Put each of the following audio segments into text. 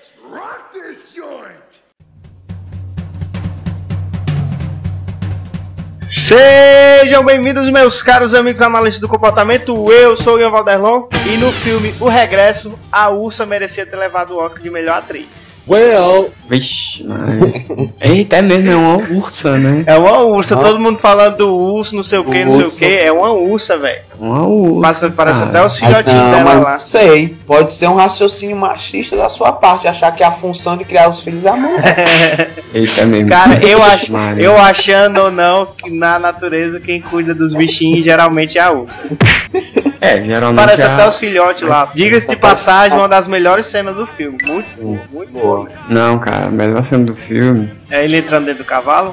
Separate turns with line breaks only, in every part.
Let's rock this joint!
Sejam bem-vindos, meus caros amigos analistas do comportamento. Eu sou o Ian Valderlon e no filme O Regresso, a Ursa merecia ter levado o Oscar de melhor atriz.
Well,
Vixe. Eita, é mesmo, é uma ursa, né?
É uma ursa,
Ah.
todo mundo falando do urso, não sei o que, não sei o que. É uma ursa, velho.
Uma ursa.
Passa- Parece até os filhotinhos dela
mas
lá.
sei. Pode ser um raciocínio machista da sua parte, achar que é a função de criar os filhos é a mulher.
Eita, é mesmo.
Cara, eu acho, eu achando ou não que na natureza quem cuida dos bichinhos geralmente é a ursa.
É, geralmente
Parece
a-
até os filhotes lá. Diga-se de passagem, uma das melhores cenas do filme. Muito boa, muito boa.
Não, cara, a melhor cena do filme...
É ele entrando dentro do cavalo?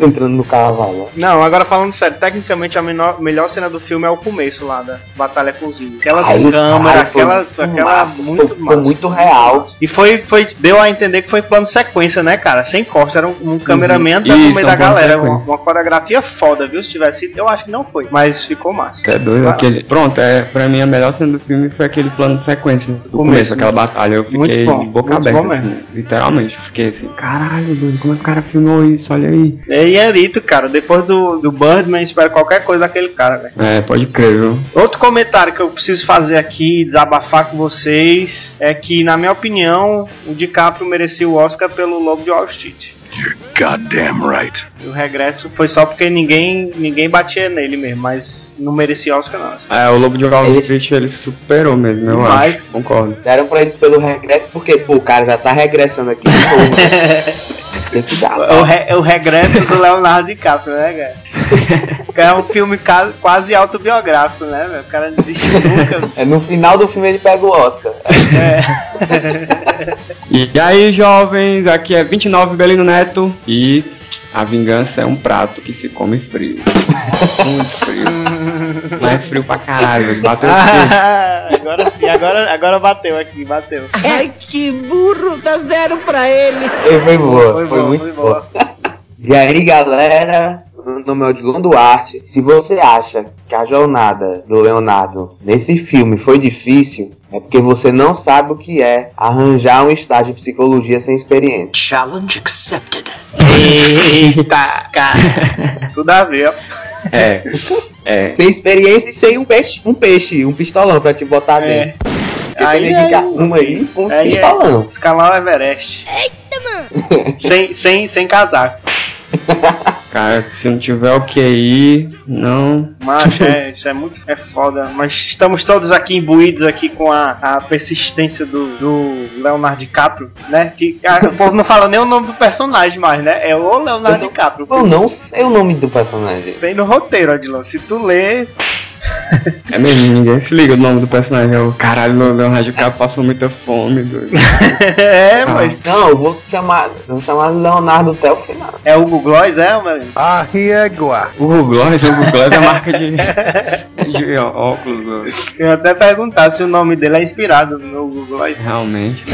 Entrando no cavalo.
Não, agora falando sério, tecnicamente a menor- melhor cena do filme é o começo lá da Batalha índios. Aquelas
Aí,
câmeras,
cara, foi
aquela, aquela
massa,
muito
foi,
massa.
foi muito real.
E foi, foi, deu a entender que foi plano sequência, né, cara? Sem corte, era um, um cameraman
Isso,
no meio
é
da galera. Uma, uma coreografia foda, viu? Se tivesse sido, eu acho que não foi, mas ficou massa.
É doido, Aquele... Pronto, é, pra mim a melhor cena do filme foi aquele plano de sequência do
Começo,
começo,
né?
aquela batalha. Eu fiquei
Muito bom,
boca
muito
aberta,
bom
assim, literalmente. Fiquei assim, caralho, doido, como é que o cara filmou isso? Olha aí.
E Arito, cara, depois do, do Birdman, espero qualquer coisa daquele cara, velho.
É, pode crer, viu?
Outro comentário que eu preciso fazer aqui, desabafar com vocês, é que, na minha opinião, o DiCaprio merecia o Oscar pelo Lobo de Wall Street.
You're goddamn right.
E o regresso foi só porque ninguém, ninguém batia nele mesmo, mas não merecia Oscar não.
É, o Lobo de Wall
Ele-
Street, ele superou mesmo, eu
Demais.
acho. Concordo.
Deram pra ele pelo regresso, porque pô, o cara já tá regressando aqui. Tem que dar.
É o, re- é o regresso do Leonardo DiCaprio, né, cara? É um filme quase autobiográfico, né, velho? O cara não desistiu nunca.
É, no final do filme ele pega o Oscar.
É.
E aí, jovens, aqui é 29 Belino Neto e a vingança é um prato que se come frio. Muito frio. Mas é frio pra caralho, velho. bateu frio.
Ah, agora sim, agora, agora bateu aqui, bateu.
Ai, que burro, dá zero pra ele.
Foi, foi boa,
Foi
foi,
bom,
muito
foi
boa. E aí, galera, meu nome é Odilon Duarte. Se você acha que a jornada do Leonardo nesse filme foi difícil, é porque você não sabe o que é arranjar um estágio de psicologia sem experiência.
Challenge accepted.
Eita, cara. Tudo a ver, ó.
É, é.
Sem experiência e sem um peixe, um peixe, um pistolão pra te botar
É.
dentro. Porque
Aí,
tem
aí,
arruma aí com uns
aí,
pistolão.
Escalar o Everest. Eita, mano. Sem, sem, sem casaco.
Cara, se não tiver o QI, não.
Macho, é, isso é muito é foda. Mas estamos todos aqui imbuídos aqui com a, a persistência do, do Leonardo DiCaprio, né? Que a- o povo não fala nem o nome do personagem mais, né? É o Leonardo
Eu não-
DiCaprio.
Eu não sei o nome do personagem.
Tem no roteiro, Adilon. Se tu ler.
É mesmo, ninguém se liga o nome do personagem. É o caralho, o Leonardo DiCaprio passou muita fome, doido.
é,
Ah.
mas.
Não, eu vou chamar, eu vou chamar Leonardo até o final.
É o Google Gloss, é, mano?
O Google Glass, o Google Glass é a marca de, de óculos, doido.
Eu até perguntar se o nome dele é inspirado no Google Gloss.
realmente.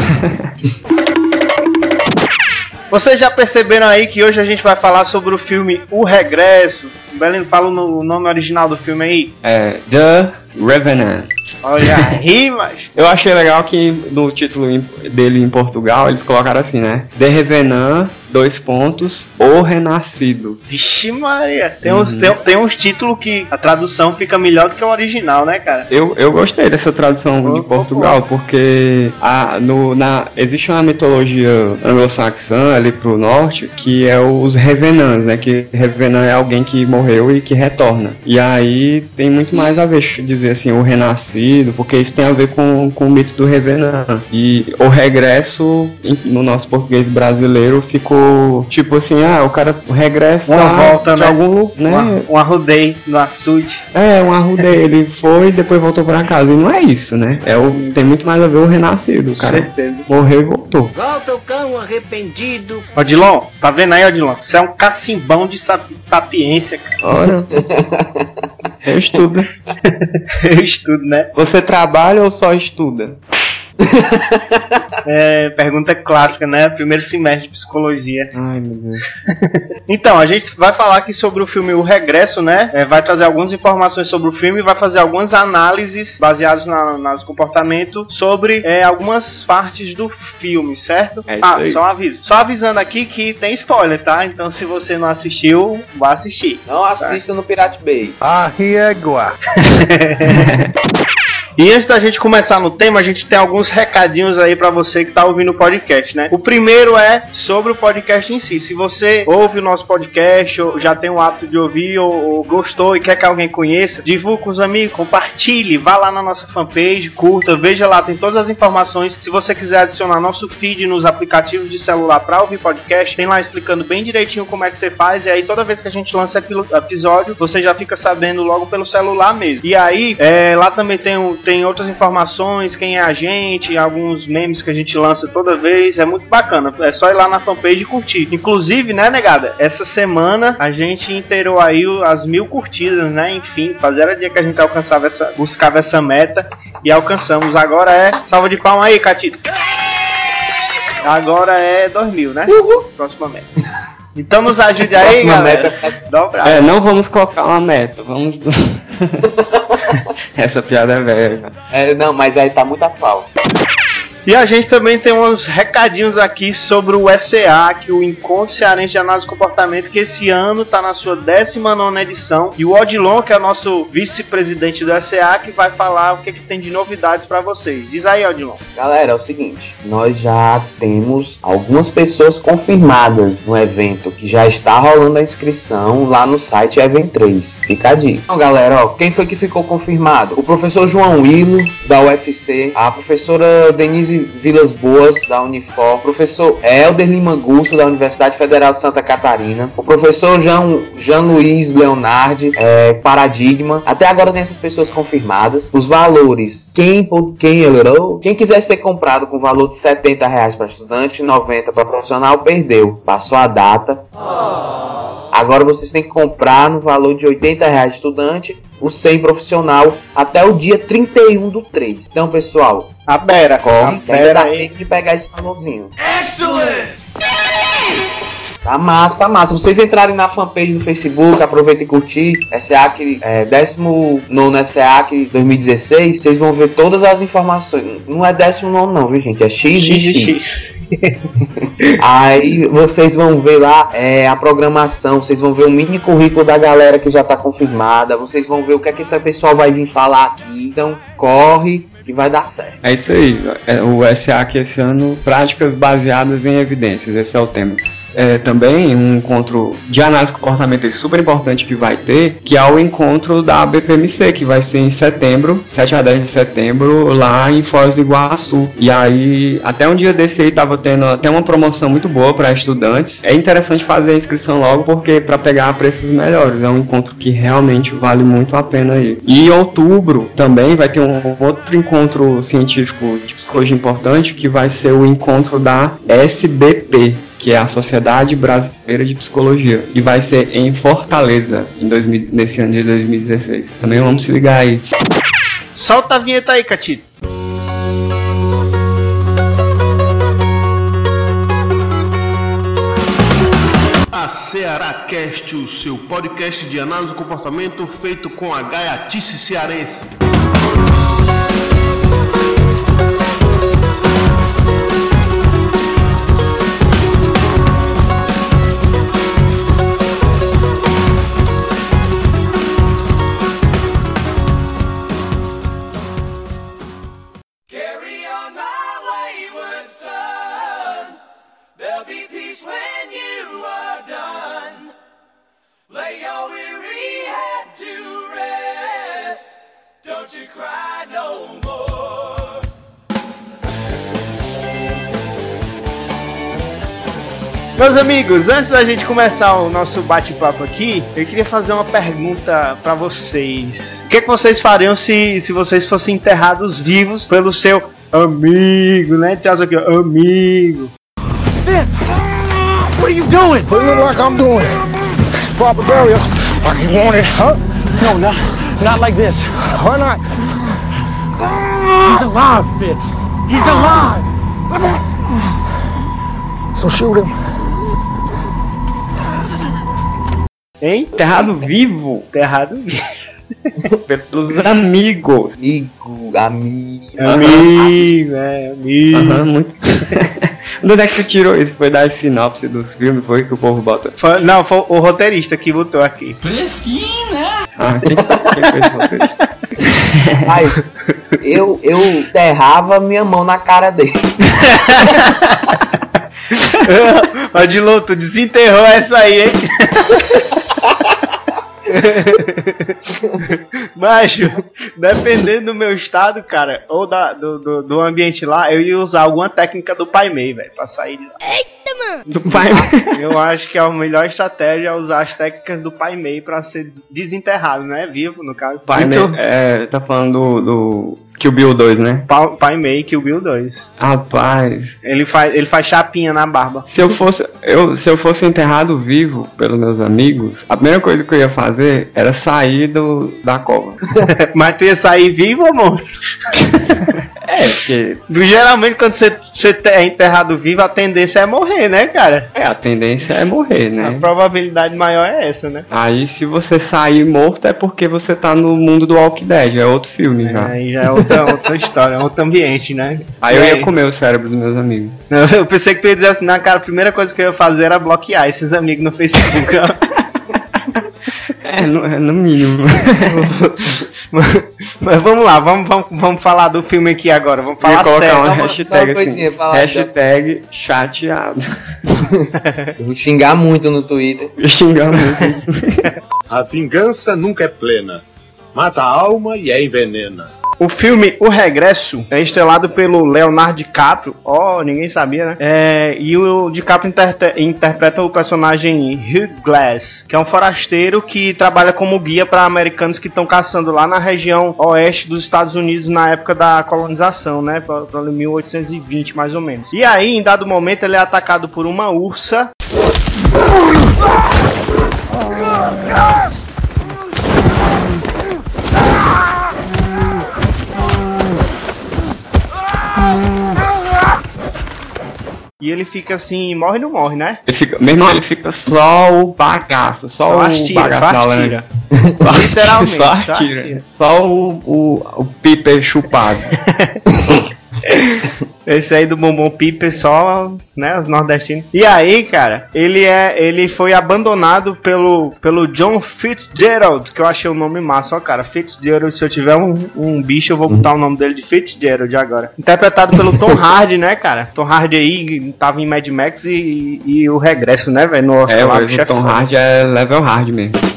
Vocês já perceberam aí que hoje a gente vai falar sobre o filme O Regresso. Belino, fala o nome original do filme aí.
É The Revenant.
Olha aí, mas.
Eu achei legal que no título dele em Portugal eles colocaram assim, né? The Revenant, dois pontos, O Renascido.
Vixe Maria. Tem uns,
Uhum.
tem, tem uns títulos que a tradução fica melhor do que o original, né, cara?
Eu, eu gostei dessa tradução
Oh,
de
oh,
Portugal, porque a, no, na, existe uma mitologia anglo-saxã ali pro norte que é os Revenants, né? Que Revenant é alguém que morreu e que retorna. E aí tem muito mais a ver, dizer assim, o renascido, porque isso tem a ver com, com o mito do Revenant. E o regresso, no nosso português brasileiro, ficou tipo assim, ah, o cara regressa
Uma volta,
de
né?
algum lugar, né?
Um, arrudei no açude.
É, um arruda ele foi e depois voltou pra casa. E não é isso, né? É o, tem muito mais a ver o renascido. O cara
Certeza.
morreu e voltou.
Volta o cão arrependido.
Odilon, tá vendo aí, Odilon? Você é um cacimbão de sap- sapiência, cara.
Ora, eu estudo.
Eu estudo, né?
Você trabalha ou só estuda?
É, pergunta clássica, né? Primeiro semestre de psicologia.
Ai, meu Deus.
Então, a gente vai falar aqui sobre o filme O Regresso, né? É, vai trazer algumas informações sobre o filme e vai fazer algumas análises baseadas na, nas comportamento sobre é, algumas partes do filme, certo?
É
ah, só um aviso. Só avisando aqui que tem spoiler, tá? Então, se você não assistiu, vá assistir.
Não assista no Pirate Bay.
E antes da gente começar no tema, a gente tem alguns recadinhos aí pra você que tá ouvindo o podcast, né? O primeiro é sobre o podcast em si. Se você ouve o nosso podcast, ou já tem o hábito de ouvir, ou, ou gostou e quer que alguém conheça, divulgue com os amigos, compartilhe, vá lá na nossa fanpage, curta, veja lá, tem todas as informações. Se você quiser adicionar nosso feed nos aplicativos de celular pra ouvir podcast, tem lá explicando bem direitinho como é que você faz. E aí toda vez que a gente lança epi- episódio, você já fica sabendo logo pelo celular mesmo. E aí, é, lá também tem, um- tem outras informações, quem é a gente, alguns memes que a gente lança toda vez. É muito bacana. É só ir lá na fanpage e curtir. Inclusive, né, negada? Essa semana a gente inteirou aí as mil curtidas, né? Enfim, fazia dia que a gente alcançava essa, buscava essa meta e alcançamos. Agora é. Salva de palma aí, Catito. Agora é 2000, né? Próxima meta. Então nos ajude aí,
Próxima
galera.
meta
Dobra.
É, não vamos colocar uma meta, vamos. Essa piada é velha.
É, não, mas aí tá muito atual.
E a gente também tem uns recadinhos aqui sobre o SEA, que o Encontro Cearense de Análise de Comportamento, que esse ano está na sua 19 edição. E o Odilon, que é o nosso vice-presidente do SEA, que vai falar o que, que tem de novidades para vocês. Diz aí, Odilon.
Galera, é o seguinte, nós já temos algumas pessoas confirmadas no evento, que já está rolando a inscrição lá no site Event 3. Fica a dica. Então, galera, ó, quem foi que ficou confirmado? O professor João Willo, da UFC, a professora Denise Vilas Boas, da Unifor, o professor Helder Lima Gusto, da Universidade Federal de Santa Catarina, o professor Jean, Jean Luiz Leonardi, é, Paradigma. Até agora tem essas pessoas confirmadas. Os valores, quem, quem, quem quisesse ter comprado com valor de 70 reais para estudante e 90 para profissional, perdeu. Passou a data. Agora vocês têm que comprar no valor de 80 reais estudante, o 100 profissional, até o dia 31 do 3. Então, pessoal,
A Bera.
corre, que ainda
Bera
dá tempo de pegar esse valorzinho. Tá massa, tá massa. Vocês entrarem na fanpage do Facebook, aproveitem e curtir. SEAC, é, 19 SEAC 2016. Vocês vão ver todas as informações. Não é 19 não, viu gente? É X,
X,
e X.
X.
Aí vocês vão ver lá é, a programação, vocês vão ver o mini currículo da galera que já tá confirmada, vocês vão ver o que é que esse pessoal vai vir falar aqui. Então corre que vai dar certo.
É isso aí, é o SA que esse ano, práticas baseadas em evidências, esse é o tema. É, também um encontro de análise de comportamento super importante que vai ter, que é o encontro da BPMC, que vai ser em setembro, 7 a 10 de setembro, lá em Foz do Iguaçu. E aí, até um dia desse aí tava tendo até uma promoção muito boa para estudantes. É interessante fazer a inscrição logo, porque para pegar preços melhores, é um encontro que realmente vale muito a pena ir. E em outubro também vai ter um outro encontro científico de psicologia importante, que vai ser o encontro da SBP, que é a Sociedade Brasileira de Psicologia, e vai ser em Fortaleza em 2000, nesse ano de 2016. Também vamos se ligar aí.
Solta a vinheta aí, Catito.
A Ceará Cast, o seu podcast de análise do comportamento feito com a gaiatice cearense.
Meus amigos, antes da gente começar o nosso bate-papo aqui, eu queria fazer uma pergunta pra vocês. O que, que vocês fariam se, se vocês fossem enterrados vivos pelo seu amigo, né? Tem aqui, amigo.
What are you doing? What look like I'm doing? Proper burial. Like you want it, huh? No, not, not like this. Why not? He's alive, Fitz. He's alive. So shoot him.
Hein?
Enterrado vivo
Tá errado.
pelos amigos.
Amigo, amigo.
Amigo, é, amigo.
Aham, muito. De onde é que você tirou isso? Foi da sinopse dos filmes, foi que o povo bota.
Foi- não, foi o roteirista que botou aqui.
Ah, quem, quem fez você?
Ai, eu, eu enterrava minha mão na cara dele.
Ó, Dilon, tu desenterrou essa aí, hein? Macho, dependendo do meu estado, cara, ou da, do, do, do ambiente lá, eu ia usar alguma técnica do Pai Mei, velho, pra sair de lá.
Do pai.
Eu acho que a melhor estratégia é usar as técnicas do Pai Mei pra ser des- desenterrado, né? Vivo, no caso.
pai
Então,
é, tá falando do, do Kill Bill 2, né?
Pa- Pai Mei que o Bill 2.
Rapaz,
Ele faz, ele faz chapinha na barba.
se eu fosse eu, se eu fosse enterrado vivo pelos meus amigos, a primeira coisa que eu ia fazer era sair do, da cova.
Mas tu ia sair vivo, amor?
É, porque
Geralmente, quando você, você é enterrado vivo, a tendência é morrer, né, cara?
é, a tendência é morrer,
A
né?
probabilidade maior é essa, né?
Aí se você sair morto é porque você tá no mundo do Walking Dead, é outro filme já.
Aí já é outra, outra história, outro ambiente, né?
Aí eu
E
ia comer o cérebro dos meus amigos.
Não, Eu pensei que tu ia dizer assim, na cara, a primeira coisa que eu ia fazer era bloquear esses amigos no Facebook.
É, no, é no mínimo.
mas, vamos lá, vamos, vamos, vamos falar do filme aqui agora. Vamos falar
colocar
sério.
uma
uma- uma
hashtag
coisinha,
assim. Hashtag chateado.
Eu vou xingar muito no Twitter.
Eu ia xingar muito.
A vingança nunca é plena. Mata a alma e a envenena.
O filme O Regresso é estrelado pelo Leonardo DiCaprio. Ó, ninguém sabia, né? É, e o DiCaprio interte- interpreta o personagem Hugh Glass, que é um forasteiro que trabalha como guia para americanos que estão caçando lá na região oeste dos Estados Unidos na época da colonização, né? Pra 1820 mais ou menos. E aí, em dado momento, ele é atacado por uma ursa e ele fica assim, morre não morre, né?
Ele fica, meu irmão, ele fica só o bagaço, só,
Só
o
as tiras,
bagaço da
Literalmente,
só
só.
Só o, o, o piper chupado.
Esse aí do Bombom Piper só, né, os nordestinos. E aí, cara, ele é, ele foi abandonado pelo, pelo John Fitzgerald, que eu achei o nome massa, ó, cara. Fitzgerald, se eu tiver um, um bicho, eu vou botar o nome dele de Fitzgerald agora. Interpretado pelo Tom Hardy, né, cara? Tom Hardy aí tava em Mad Max e, e o regresso, né, velho, no Oscar
É,
lá, é
o Tom
foda.
Hardy é level hard mesmo.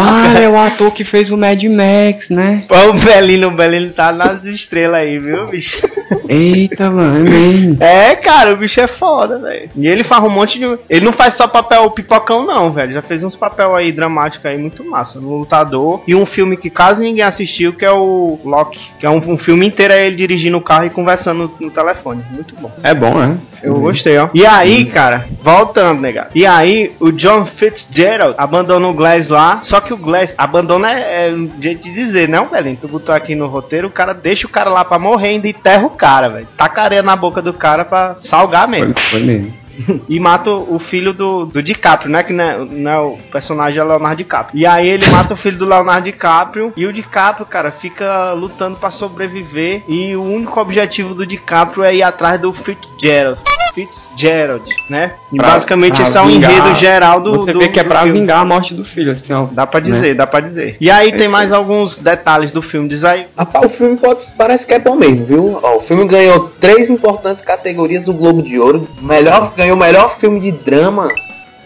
Ah, é o ator que fez o Mad Max, né?
Ó, O Belino, o Belino tá nas estrelas aí, viu, bicho?
Eita, mano, é mesmo.
É, cara, o bicho é foda, velho. E ele faz um monte de. Ele não faz só papel pipocão, não, velho. Já fez uns papel aí dramáticos aí muito massa. No Lutador. E um filme que quase ninguém assistiu, que é o Loki. Que é um, um filme inteiro é ele dirigindo o carro e conversando no, no telefone. Muito bom.
É bom, né?
Eu gostei, ó. E aí, cara, voltando, negado. E aí, o John Fitzgerald abandona o Glass lá. Só que o Glass abandona é, é um jeito de dizer, não, velho. Tu botou aqui no roteiro, o cara deixa o cara lá pra morrer e ainda enterra o cara, velho. Taca areia na boca do cara pra salgar mesmo.
Foi, foi mesmo.
E mata o filho do, do DiCaprio, né? Que não é, não é o personagem é Leonardo DiCaprio. E aí ele mata o filho do Leonardo DiCaprio. E o DiCaprio, cara, fica lutando pra sobreviver. E o único objetivo do DiCaprio é ir atrás do Fitzgerald. Fitzgerald, né? E
Pra-
basicamente
pra
esse é o
vingar-
enredo geral do.
Você
do-
vê que é pra
filme.
vingar a morte do filho, assim, ó.
Dá pra dizer, dá pra dizer. E aí tem mais alguns detalhes do filme. Diz aí.
Rapaz, o filme pode, parece que é bom mesmo, viu? Ó, o filme ganhou três importantes categorias do Globo de Ouro. Melhor, ganhou melhor filme de drama,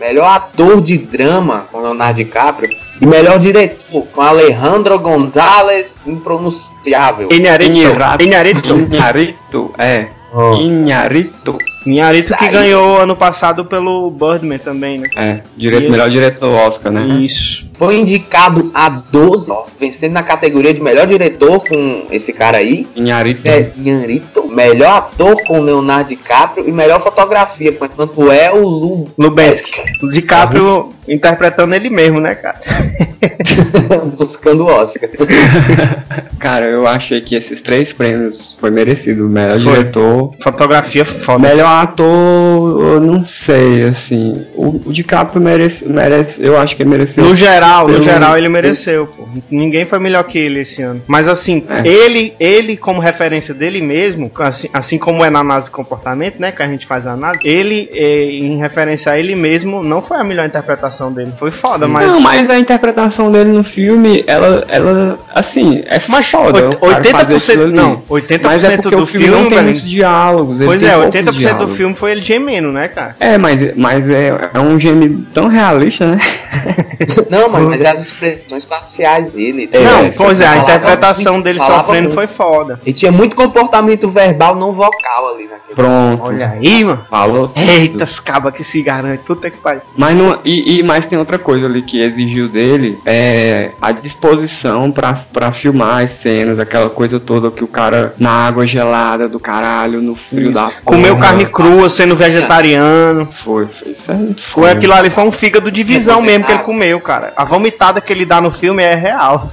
melhor ator de drama com Leonardo DiCaprio e melhor diretor com Alejandro Gonzalez, impronunciável.
Inharito.
Inharito.
Inharito.
Inharito, é.
Ó,
Inharito.
Inharito que ganhou ano passado pelo Birdman também, né?
É, direito,
E-
melhor diretor Oscar, né?
Isso.
Foi indicado a 12 Oscars, vencendo na categoria de melhor diretor com esse cara aí.
Inharito.
É, Inharito, melhor ator com Leonardo DiCaprio e melhor fotografia, enquanto é o Lu
Lubensky. O DiCaprio interpretando ele mesmo, né, cara?
buscando o Oscar.
Cara, eu achei que esses três prêmios foi merecido. Melhor
Foi.
diretor,
Fotografia foda.
melhor ator, eu não sei, assim. O, o DiCaprio merece, merece, eu acho que mereceu.
No geral, no geral ele mereceu, pô. Ninguém foi melhor que ele esse ano. Mas assim,
É.
ele, ele como referência dele mesmo, assim, assim como é na análise de comportamento, né, que a gente faz a análise, ele eh, em referência a ele mesmo não foi a melhor interpretação dele. Foi foda, mas
Não, mas a interpretação dele no filme, ela, ela assim, é
Mas
foda.
oit-
o cara fazer
80%
aquilo ali.
não, 80%
Mas é
do
o filme,
filme,
não tem
velho.
muitos diálogos.
Pois é,
poucos
80% do
diálogos.
filme foi ele gemendo, né, cara?
É, mas, mas é, é um gênio tão realista, né?
Não, mas, mas as expressões faciais dele.
não,
é,
pois é, a interpretação
muito,
dele sofrendo
muito.
foi foda.
E tinha muito comportamento verbal não vocal ali naquele.
Pronto.
Olha aí, mano.
Falou.
Eita, os cabas que se garante, puta que pariu.
Mas não, e, e mais tem outra coisa ali que exigiu dele é a disposição pra, pra filmar as cenas, aquela coisa toda que o cara na água gelada do caralho, no frio da
Comeu
porra.
carne crua, sendo vegetariano.
Foi, foi, isso é muito
Foi aquilo ali, foi um fígado de visão
É
mesmo que ele comeu, cara. A vomitada que ele dá no filme é real.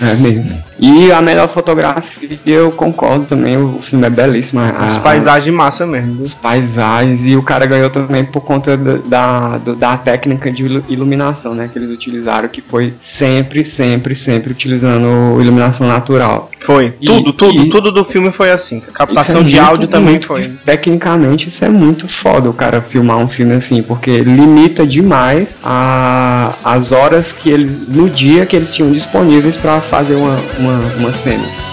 É mesmo. E a melhor fotografia, eu concordo também, o filme é belíssimo.
As
a-
paisagens massa mesmo.
as paisagens e o cara ganhou também por conta da, da, da técnica de ilu- iluminação, né, que eles utilizaram, que foi sempre, sempre, sempre utilizando iluminação natural.
Foi.
E-
tudo, tudo,
e-
tudo do filme foi assim. A captação
é
de
muito,
áudio também
muito-
foi.
Tecnicamente isso é muito foda o cara filmar um filme assim, porque limita demais a, as horas que eles, no dia que eles tinham disponíveis para fazer uma, uma, uma cena.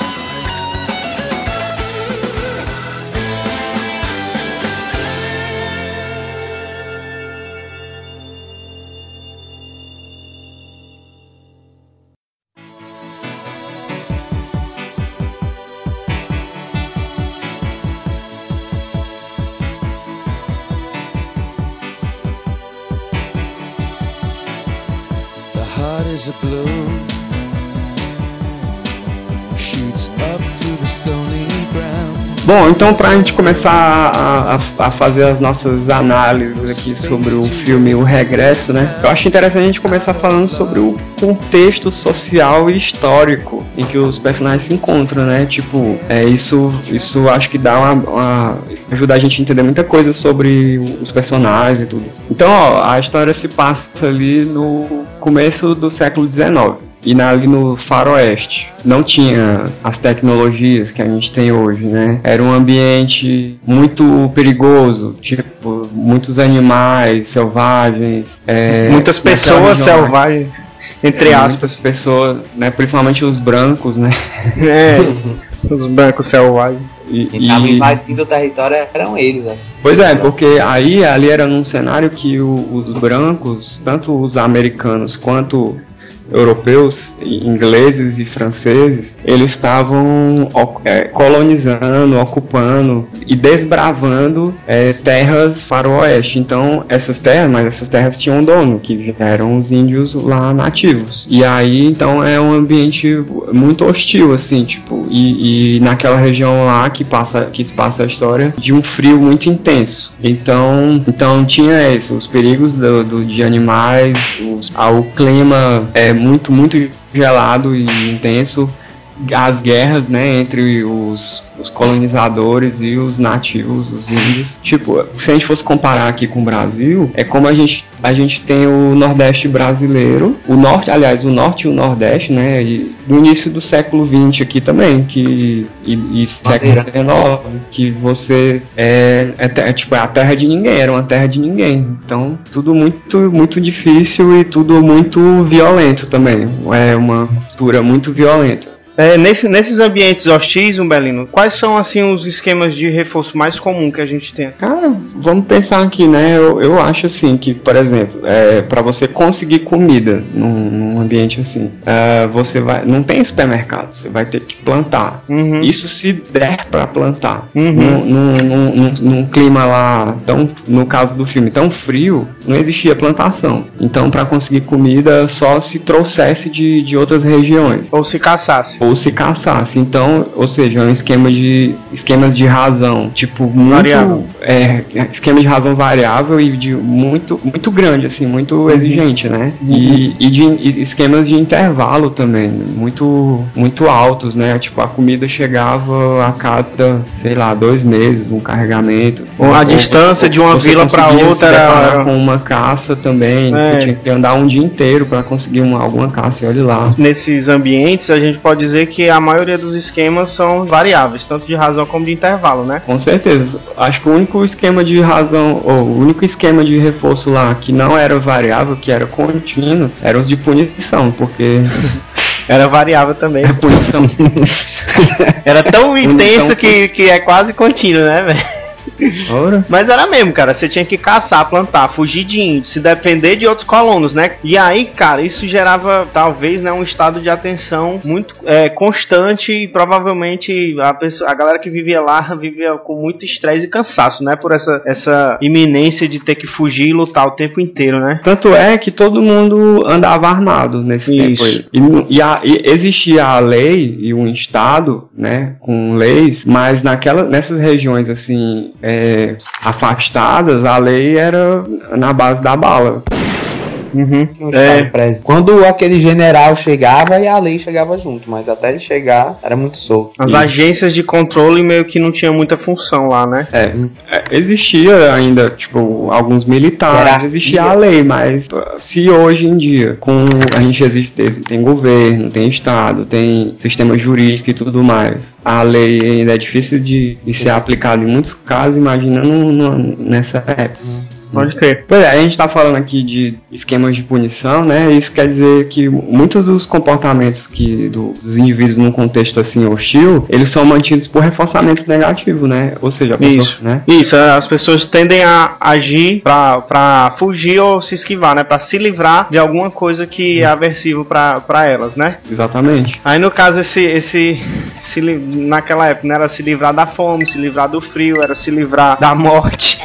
Então pra gente começar a, a- a fazer as nossas análises aqui sobre o filme O Regresso, né? Eu acho interessante a gente começar falando sobre o contexto social e histórico em que os personagens se encontram, né? Tipo, é, isso, isso acho que dá uma, uma- ajuda a gente a entender muita coisa sobre os personagens e tudo. Então, ó, a história se passa ali no começo do século XIX e na, ali no faroeste. Não tinha as tecnologias que a gente tem hoje, né? Era um ambiente muito perigoso, tipo, muitos animais selvagens. é,
Muitas pessoas selvagens, entre
É,
aspas.
Pessoas, né? Principalmente os brancos, né?
É, os bancos selvagens.
E,
Quem tava
e-
invadindo o território eram eles, né?
Pois é, porque aí ali era num cenário que o- os brancos, tanto os americanos quanto europeus, ingleses e franceses, eles estavam é, colonizando, ocupando e desbravando é, terras para o oeste. Então essas terras, mas essas terras tinham um dono, que eram os índios lá nativos. E aí então é um ambiente muito hostil, assim, tipo, e, e naquela região lá que passa, que se passa a história de um frio muito intenso. Então, então tinha isso, os perigos do, do- de animais, os, clima é muito, muito gelado e intenso, as guerras, né, entre os, os colonizadores e os nativos, os índios. Tipo, se a gente fosse comparar aqui com o Brasil, é como a gente a gente tem o Nordeste brasileiro, o Norte, aliás, o Norte e o Nordeste, né, e no início do século XX aqui também, que e, e século. XIX, que você é, é, é, tipo é a terra de ninguém, era uma terra de ninguém. Então, tudo muito muito difícil e tudo muito violento também. É uma cultura muito violenta.
É, nesse- nesses ambientes hostis, Umbelino, quais são assim os esquemas de reforço mais comum que a gente tem?
Cara, vamos pensar aqui, né? Eu, eu acho assim que, por exemplo, é, para você conseguir comida num, num ambiente assim, é, você vai. Não tem supermercado, você vai ter que plantar.
Uhum.
Isso se der pra plantar.
Uhum.
Num, num- num- num- clima lá, tão, no caso do filme, tão frio, não existia plantação. Então, pra conseguir comida, só se trouxesse de, de outras regiões
Ou se caçasse?
Ou se caçasse. Então, ou seja, é um esquema de esquemas de razão, tipo muito
Variável.
é, esquema de razão variável e de muito muito grande assim, muito exigente, né? E, e de e esquemas de intervalo também, muito muito altos, né? Tipo a comida chegava a cada, sei lá, dois meses, um carregamento.
Ou a distância de uma vila
conseguia
outra era-
com uma caça também,
É.
tinha que andar um dia inteiro pra conseguir uma, alguma caça, e olha lá.
Nesses ambientes, a gente pode dizer que a maioria dos esquemas são variáveis, tanto de razão como de intervalo, né?
Com certeza. Acho que o único esquema de razão, ou o único esquema de reforço lá que não era variável, que era contínuo, eram os de punição, porque
Era variável também.
a punição.
Era tão intenso que, que é quase contínuo, né, velho?
Ora,
Mas era mesmo, cara. Você tinha que caçar, plantar, fugir de índio, se depender de outros colonos, né? E aí, cara, isso gerava talvez né, um estado de atenção muito é, constante e provavelmente a, pessoa, a galera que vivia lá vivia com muito estresse e cansaço, né? Por essa, essa iminência de ter que fugir e lutar o tempo inteiro, né?
Tanto é que todo mundo andava armado nesse
Isso.
tempo. E, e a- e existia a lei e um estado, né, com leis, mas naquela, nessas regiões assim é, afastadas, a lei era na base da bala.
Uhum.
É.
É,
Quando aquele general chegava e a lei chegava junto, mas até ele chegar era muito solto.
as agências de controle meio que não tinham muita função lá, né?
É, é, existia ainda, tipo, alguns militares,
Hierarquia.
existia a lei, mas se hoje em dia, com a gente existe, tem, governo, tem estado, tem sistema jurídico e tudo mais, a lei ainda é difícil de, de ser aplicada em muitos casos, imagina num- num- nessa época.
Pode crer.
Pois é, a gente tá falando aqui de esquemas de punição, né? Isso quer dizer que muitos dos comportamentos que do- dos indivíduos num contexto assim hostil, eles são mantidos por reforçamento negativo, né? Ou seja, a pessoa,
Isso.
né?
Isso, as pessoas tendem a agir pra, pra fugir ou se esquivar, né? Pra se livrar de alguma coisa que é aversivo pra, pra elas, né?
Exatamente.
Aí no caso, esse, esse, se naquela época, né, era se livrar da fome, se livrar do frio, era se livrar da morte,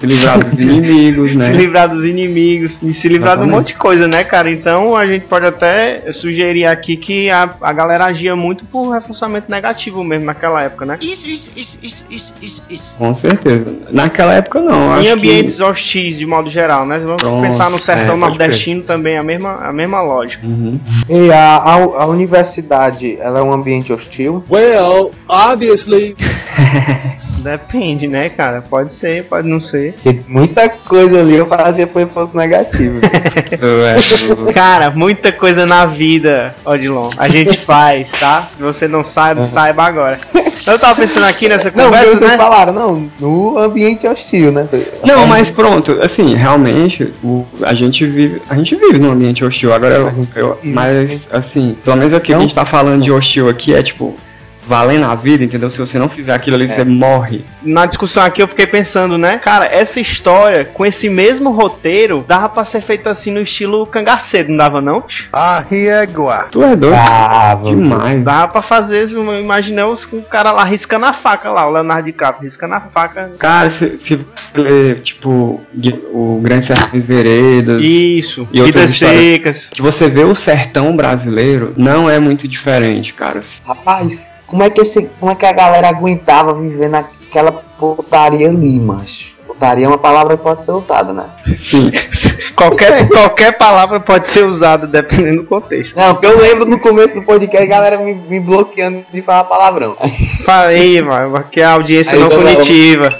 Se livrar dos inimigos, né?
se livrar dos inimigos e se livrar de um monte de coisa, né, cara? Então a gente pode até sugerir aqui que a, a galera agia muito por reforçamento negativo mesmo naquela época, né?
Isso, isso, isso, isso, isso, isso, isso.
Com certeza. Naquela época não.
Em
que-
ambientes hostis, de modo geral, né? Vamos
Pronto,
pensar no sertão
é,
nordestino também, a mesma, a mesma lógica.
Uhum.
E a, a, a universidade, ela é um ambiente hostil?
Well, obviously.
Depende, né, cara? Pode ser, pode não.
Porque muita coisa ali eu fazia por reforço negativo.
Cara, muita coisa na vida, Odilon, a gente faz, tá? Se você não sabe, saiba agora. Eu tava pensando aqui nessa
não,
conversa,
vocês
né?
falaram, não, no ambiente hostil, né?
Não, mas pronto, assim, realmente, o, a gente vive, a gente vive num ambiente hostil. Agora, eu, eu- mas, assim, pelo menos aqui que a
Não?
gente tá falando de hostil aqui é tipo, valendo a vida, entendeu? Se você não fizer aquilo ali, você morre.
Na discussão aqui eu fiquei pensando, né? Cara, essa história, com esse mesmo roteiro, dava pra ser feita assim no estilo cangaceiro, não dava não?
Arriégua.
Tu é doido?
Ah,
Demais.
Dava pra fazer, imaginei os o cara lá riscando a faca lá, o Leonardo DiCaprio riscando a faca.
Cara, se, se tipo, o Grande Sertão das Veredas,
Isso,
E outras
vidas
histórias.
secas.
que você vê o sertão brasileiro, não é muito diferente, cara.
Rapaz, como é, que esse, como é que a galera aguentava viver naquela putaria ali, macho? Putaria é uma palavra que pode ser usada, né?
Sim.
Qualquer, qualquer palavra pode ser usada dependendo do contexto.
Não, porque eu lembro no começo do podcast a galera me, me bloqueando de falar palavrão.
Falei, mano, que a audiência
Aí
não punitiva.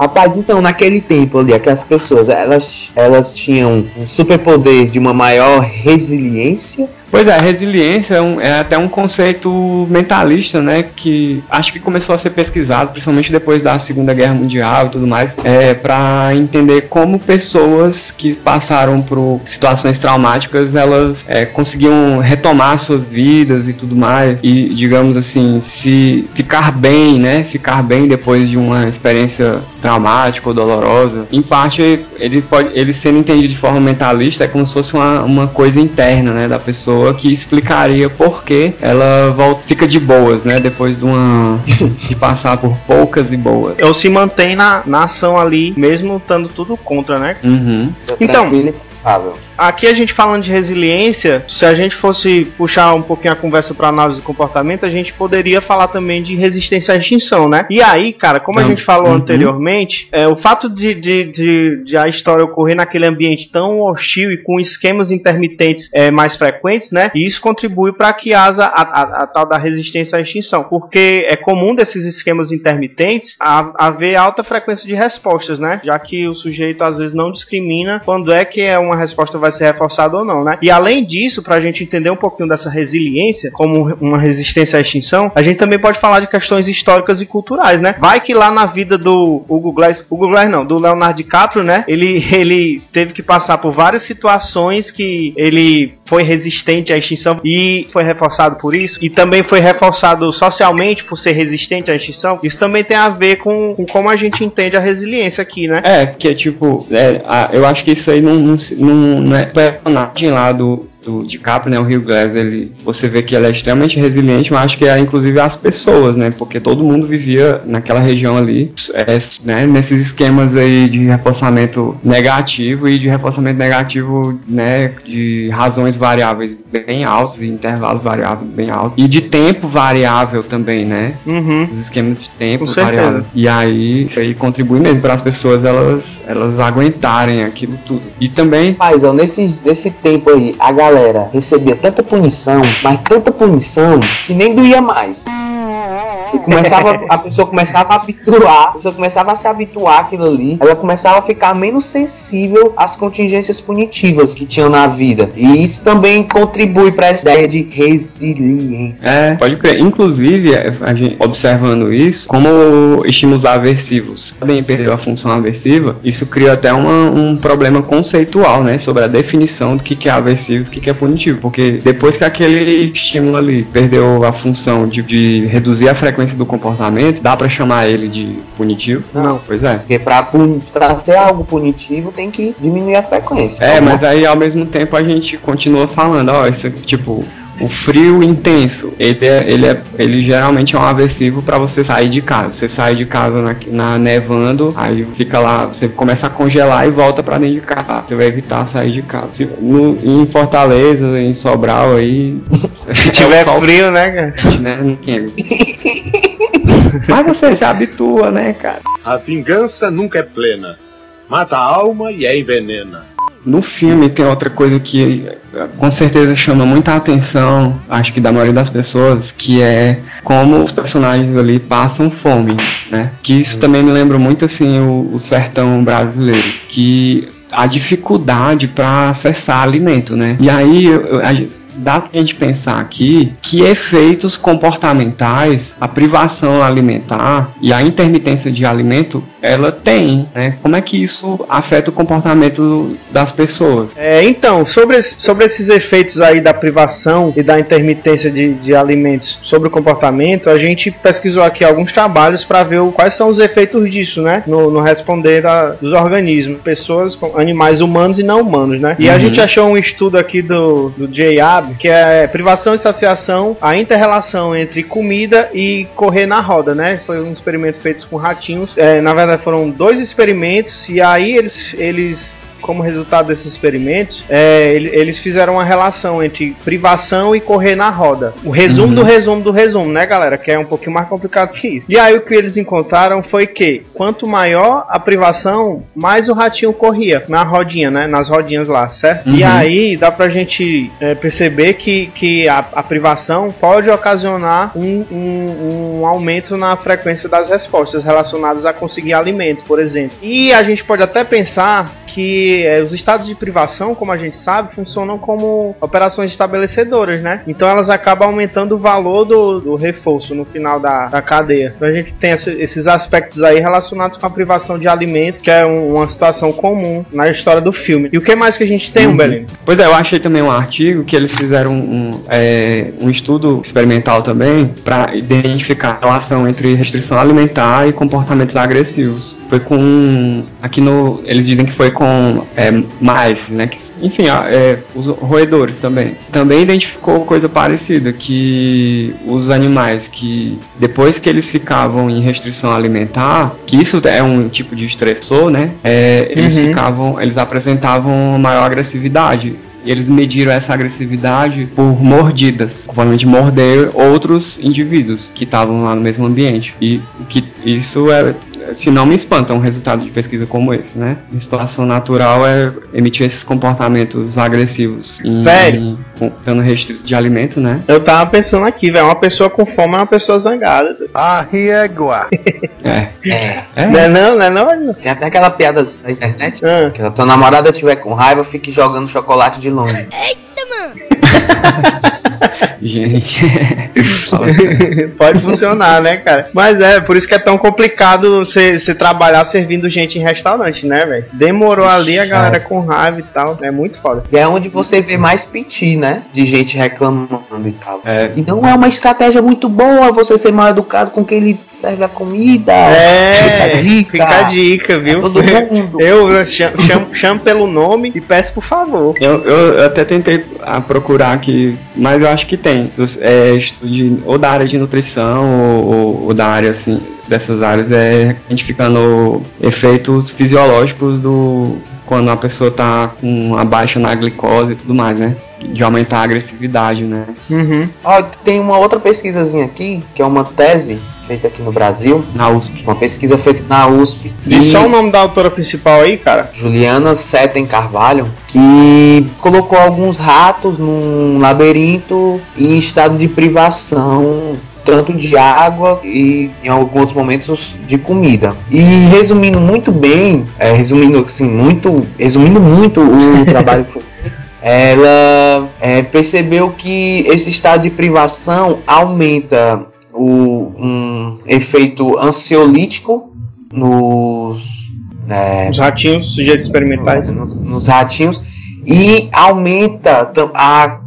Rapaz, então, naquele tempo ali, aquelas pessoas, elas, elas tinham um superpoder de uma maior resiliência
Pois é, resiliência é, um- é até um conceito mentalista, né? Que acho que começou a ser pesquisado, principalmente depois da Segunda Guerra Mundial e tudo mais, é, para entender como pessoas que passaram por situações traumáticas, elas é, conseguiam retomar suas vidas e tudo mais, e digamos assim, se ficar bem, né? Ficar bem depois de uma experiência traumática ou dolorosa. Em parte, ele pode, ele sendo entendido de forma mentalista, é como se fosse uma, uma coisa interna, né, da pessoa que explicaria por que ela volta, fica de boas, né, depois de uma de passar por poucas e boas.
Ou se mantém na, na ação ali, mesmo estando tudo contra, né?
Uhum.
Então-. Aqui a gente falando de resiliência, se a gente fosse puxar um pouquinho a conversa para análise do comportamento, a gente poderia falar também de resistência à extinção, né? E aí, cara, como a
Não.
gente falou
Uhum.
anteriormente, é, o fato de, de, de, de a história ocorrer naquele ambiente tão hostil e com esquemas intermitentes é, mais frequentes, né? E isso contribui para que haja a, a- a tal da resistência à extinção, porque é comum desses esquemas intermitentes a- haver alta frequência de respostas, né? Já que o sujeito às vezes não discrimina quando é que é uma resposta vai ser reforçada ou não, né? E além disso, para a gente entender um pouquinho dessa resiliência como uma resistência à extinção, a gente também pode falar de questões históricas e culturais, né? Vai que lá na vida do Hugo Glass, Hugo Glass não, do Leonardo DiCaprio, né? Ele, ele teve que passar por várias situações que ele foi resistente à extinção e foi reforçado por isso, e também foi reforçado socialmente por ser resistente à extinção. Isso também tem a ver com, com como a gente entende a resiliência aqui, né?
É, porque tipo, é, eu acho que isso aí não, não, não, personagem lá do, do DiCaprio, né, o Rio Glass, ele, você vê que ele é extremamente resiliente, mas acho que é inclusive as pessoas, né, porque todo mundo vivia naquela região ali, é, né, nesses esquemas aí de reforçamento negativo e de reforçamento negativo, né, de razões variáveis bem altas, e intervalos variáveis bem altos, e de tempo variável também, né,
Uhum.
os esquemas de tempo variável. E aí, isso aí contribui mesmo para as pessoas elas, elas aguentarem aquilo tudo. E também
Mas, ó, nesse, nesse tempo aí, a galera recebia tanta punição, mas tanta punição, que nem doía mais. Começava, a pessoa começava a habituar, a pessoa começava a se habituar àquilo ali, ela começava a ficar menos sensível às contingências punitivas que tinham na vida. E isso também contribui para essa ideia de resiliência.
É, pode crer. Inclusive, é, a gente, observando isso, como estímulos aversivos podem perder a função aversiva, isso cria até uma- um problema conceitual, né? Sobre a definição do que, que é aversivo e o que, que é punitivo. Porque depois que aquele estímulo ali perdeu a função de, de reduzir a frequência do comportamento, dá pra chamar ele de punitivo?
Não.
Pois é.
Porque pra, pra ser algo punitivo tem que diminuir a frequência.
É, mas aí ao mesmo tempo a gente continua falando, ó, isso tipo, o frio intenso, ele, é, ele, é, ele geralmente é um aversivo para você sair de casa. Você sai de casa na, na nevando, aí fica lá, você começa a congelar e volta para dentro de casa. Você vai evitar sair de casa. Se, no, em Fortaleza, em Sobral aí.
Se tiver frio, né, cara?
né? Mas você se habitua, né, cara?
A vingança nunca é plena. Mata a alma e a envenena.
No filme tem outra coisa que eh, com certeza chama muita atenção, acho que da maioria das pessoas, que é como os personagens ali passam fome, né? Que isso também me lembra muito assim o, o sertão brasileiro, que a dificuldade para acessar alimento, né? E aí eu- eu- dá pra gente pensar aqui que efeitos comportamentais a privação alimentar e a intermitência de alimento ela tem, né? Como é que isso afeta o comportamento das pessoas?
É, então, sobre, sobre esses efeitos aí da privação e da intermitência de, de alimentos sobre o comportamento, a gente pesquisou aqui alguns trabalhos para ver o- quais são os efeitos disso, né? No, no responder da- dos organismos, pessoas, animais humanos e não humanos, né? E a
Uhum.
gente achou um estudo aqui do, do J. Ab, que é privação e saciação, a inter-relação entre comida e correr na roda, né? Foi um experimento feito com ratinhos. É, na verdade, foram dois experimentos, e aí eles, eles como resultado desses experimentos, é, ele- eles fizeram uma relação entre privação e correr na roda. O resumo
Uhum.
do resumo do resumo, né, galera? Que é um pouquinho mais complicado que isso. E aí o que eles encontraram foi que quanto maior a privação, mais o ratinho corria na rodinha, né? Nas rodinhas lá, certo? E
Uhum.
aí dá pra gente é, perceber que, que a, a privação pode ocasionar um, um- um aumento na frequência das respostas relacionadas a conseguir alimentos, por exemplo. E a gente pode até pensar que porque é, os estados de privação, como a gente sabe, funcionam como operações estabelecedoras, né? Então elas acabam aumentando o valor do, do reforço no final da, da cadeia. Então a gente tem esse- esses aspectos aí relacionados com a privação de alimento, que é um- uma situação comum na história do filme. E o que mais que a gente tem,
Uhum.
Belém?
Pois é, eu achei também um artigo que eles fizeram um, é, um estudo experimental também para identificar a relação entre restrição alimentar e comportamentos agressivos. Foi com. Aqui no. Eles dizem que foi com é, mais, né? enfim, é, os roedores também. Também identificou coisa parecida, que os animais que depois que eles ficavam em restrição alimentar, que isso é um tipo de estressor, né? é, eles
Uhum.
ficavam, eles apresentavam maior agressividade. Eles mediram essa agressividade por mordidas, provavelmente morder outros indivíduos que estavam lá no mesmo ambiente. E que isso é, se não me espanta, um resultado de pesquisa como esse, né? Em situação natural é emitir esses comportamentos agressivos em,
Sério?
em com- dando restrito de alimento, né?
Eu tava pensando aqui, velho, uma pessoa com fome é uma pessoa zangada.
A régua.
É.
É.
É.
Não é não, não é não?
Tem até aquela piada na internet.
Ah.
Que a tua namorada tiver com raiva, fique jogando chocolate de longe.
Gente.
Pode funcionar, né, cara? Mas é, por isso que é tão complicado você trabalhar servindo gente em restaurante, né, velho? Demorou ali, a galera
É.
com raiva e tal. É muito foda.
E é onde você vê mais piti, né? De gente reclamando e tal.
É.
E não é uma estratégia muito boa você ser mal educado com quem lhe serve a comida.
É,
Fica a dica.
Fica a dica, viu?
Todo mundo.
Eu chamo, chamo, chamo pelo nome e peço por favor.
Eu, eu- eu até tentei procurar aqui, mas eu acho que tem. Dos- É, de- ou da área de nutrição, ou, ou- ou da área assim, dessas áreas, é identificando efeitos fisiológicos do. Quando a pessoa tá com uma baixa na glicose e tudo mais, né? De aumentar a agressividade, né?
Uhum.
Ó, tem uma outra pesquisazinha aqui, que é uma tese feita aqui no Brasil.
Na USP.
Uma pesquisa feita na USP.
Diz
E-
só o nome da autora principal aí, cara.
Juliana Setten Carvalho, que colocou alguns ratos num labirinto em estado de privação, tanto de água e em alguns momentos de comida. E resumindo muito bem, é, resumindo assim, muito, resumindo muito o trabalho que foi feito, ela é, percebeu que esse estado de privação aumenta o, um efeito ansiolítico nos é,
Os ratinhos, sujeitos experimentais.
nos, nos ratinhos e aumenta a,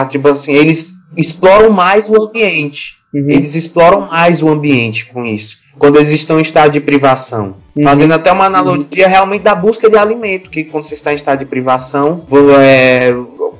a tipo assim eles exploram mais o ambiente
Uhum.
eles exploram mais o ambiente com isso quando eles estão em estado de privação
Uhum.
fazendo até uma analogia realmente da busca de alimento que quando você está em estado de privação é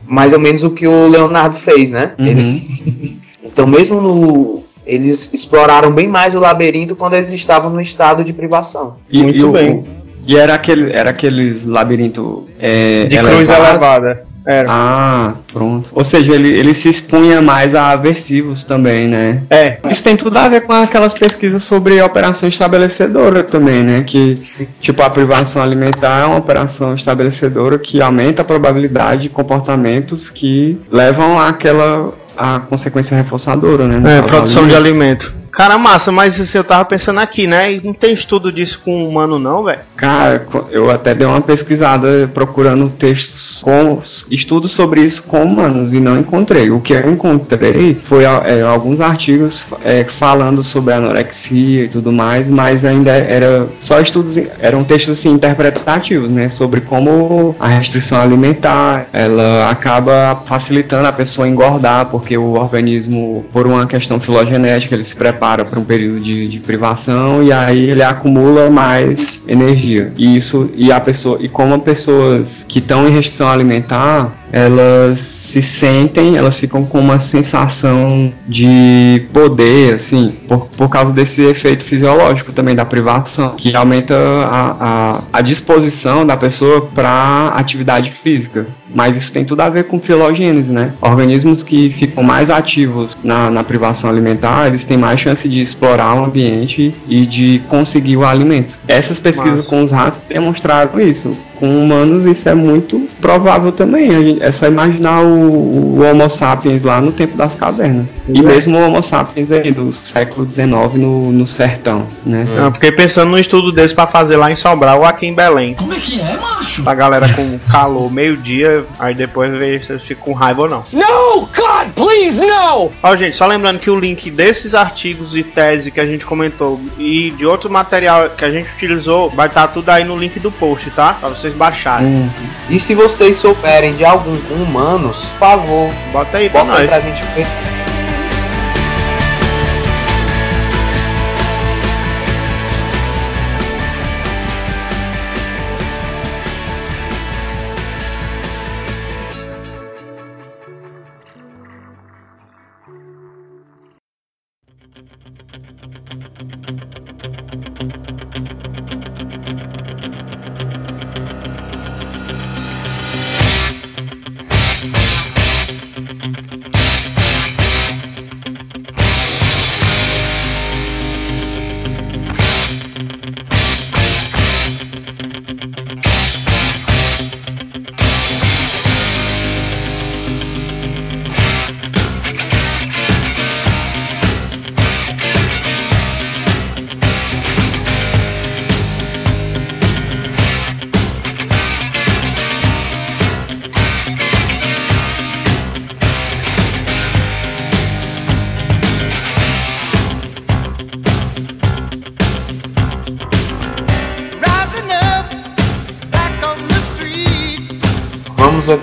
mais ou menos o que o Leonardo fez né
Uhum.
Ele- então mesmo no eles exploraram bem mais o labirinto quando eles estavam no estado de privação
E,
Muito
e o-
bem.
E era aquele, era aqueles labirinto é,
De cruz
elevado.
elevada. Era.
Ah, pronto. Ou seja, ele, ele se expunha mais a aversivos também, né?
É.
Isso tem tudo a ver com aquelas pesquisas sobre operação estabelecedora também, né? Que, tipo, a privação alimentar é uma operação estabelecedora que aumenta a probabilidade de comportamentos que levam àquela a consequência reforçadora, né?
É, produção de
alimento.
Cara, massa, mas assim, eu tava pensando aqui, né? Não tem estudo disso com humano, não, velho?
Cara, eu até dei uma pesquisada procurando textos com estudos sobre isso com humanos e não encontrei. O que eu encontrei foi é, alguns artigos é, falando sobre anorexia e tudo mais, mas ainda era só estudos, eram textos assim interpretativos, né, sobre como a restrição alimentar ela acaba facilitando a pessoa engordar, porque o organismo, por uma questão filogenética, ele se prepara para um período de, de privação e aí ele acumula mais energia. E isso e a pessoa e como as pessoas que estão em restrição alimentar, elas se sentem, elas ficam com uma sensação de poder, assim, por, por causa desse efeito fisiológico também da privação, que aumenta a, a, a disposição da pessoa para atividade física. Mas isso tem tudo a ver com filogênese, né? Organismos que ficam mais ativos na, na privação alimentar, eles têm mais chance de explorar o ambiente e de conseguir o alimento. Essas pesquisas com os ratos demonstraram isso. Com humanos, isso é muito provável também. A gente- É só imaginar o, o Homo sapiens lá no tempo das cavernas. E mesmo o Homo sapiens aí do século XIX no, no sertão, né?
Eu fiquei pensando num estudo desse pra fazer lá em Sobral ou aqui em Belém.
Como é que é, macho?
A galera com calor meio-dia, aí depois ver se vocês ficam com raiva ou não.
No, God, please, no!
Ó, gente, só lembrando que o link desses artigos e tese que a gente comentou e de outro material que a gente utilizou vai estar tudo aí no link do post, tá? Pra vocês baixarem.
E se vocês souberem de algum com humanos, por favor,
bota aí pra
bota
nós.
pra gente ver.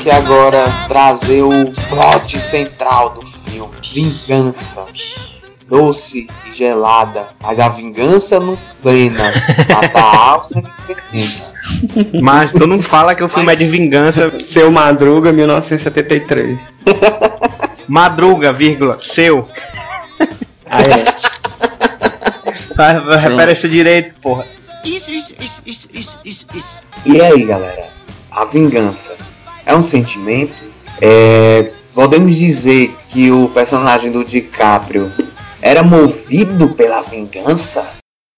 Aqui agora trazer o plot central do filme: vingança. Doce e gelada, mas a vingança não plena. Mata a alma e veneno.
Mas tu não fala que o filme é de vingança.
Seu Madruga, 1973.
Madruga, vírgula, seu.
Ah, é.
Vai, vai, Repara esse direito, porra.
Isso, isso, isso, isso, isso, isso, isso.
E aí, galera? A vingança é um sentimento? É, podemos dizer que o personagem do DiCaprio era movido pela vingança?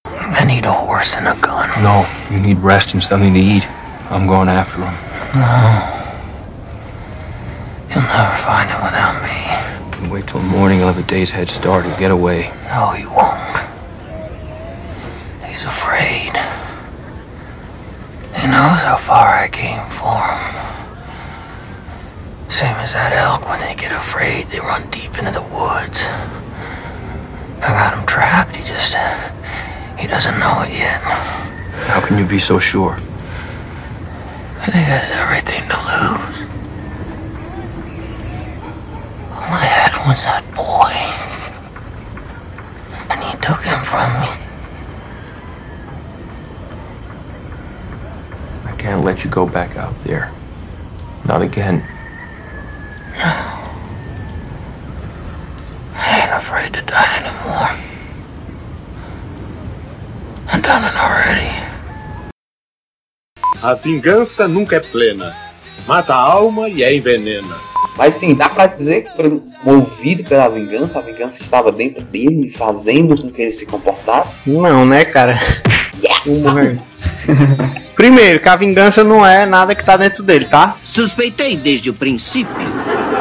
I need a horse and a gun.
No, you need rest and something to eat. I'm going after him.
No. You'll never find it without me.
You wait till morning, he'll have a day's head start. He'll get away.
No, he won't. He's afraid. He knows how far I came for him. Same as that elk, when they get afraid, they run deep into the woods. I got him trapped, he just. He doesn't know it yet.
How can you be so sure?
I think he has everything to lose. All I had was that boy. And he took him from me.
I can't let you go back out there. Not again.
To die anymore. I've done already.
A vingança nunca é plena. Mata a alma e a envenena.
Mas sim, dá pra dizer que foi movido pela vingança, a vingança estava dentro dele, fazendo com que ele se comportasse.
Não, né, cara? Primeiro, que a vingança não é nada que tá dentro dele, tá?
Suspeitei desde o princípio.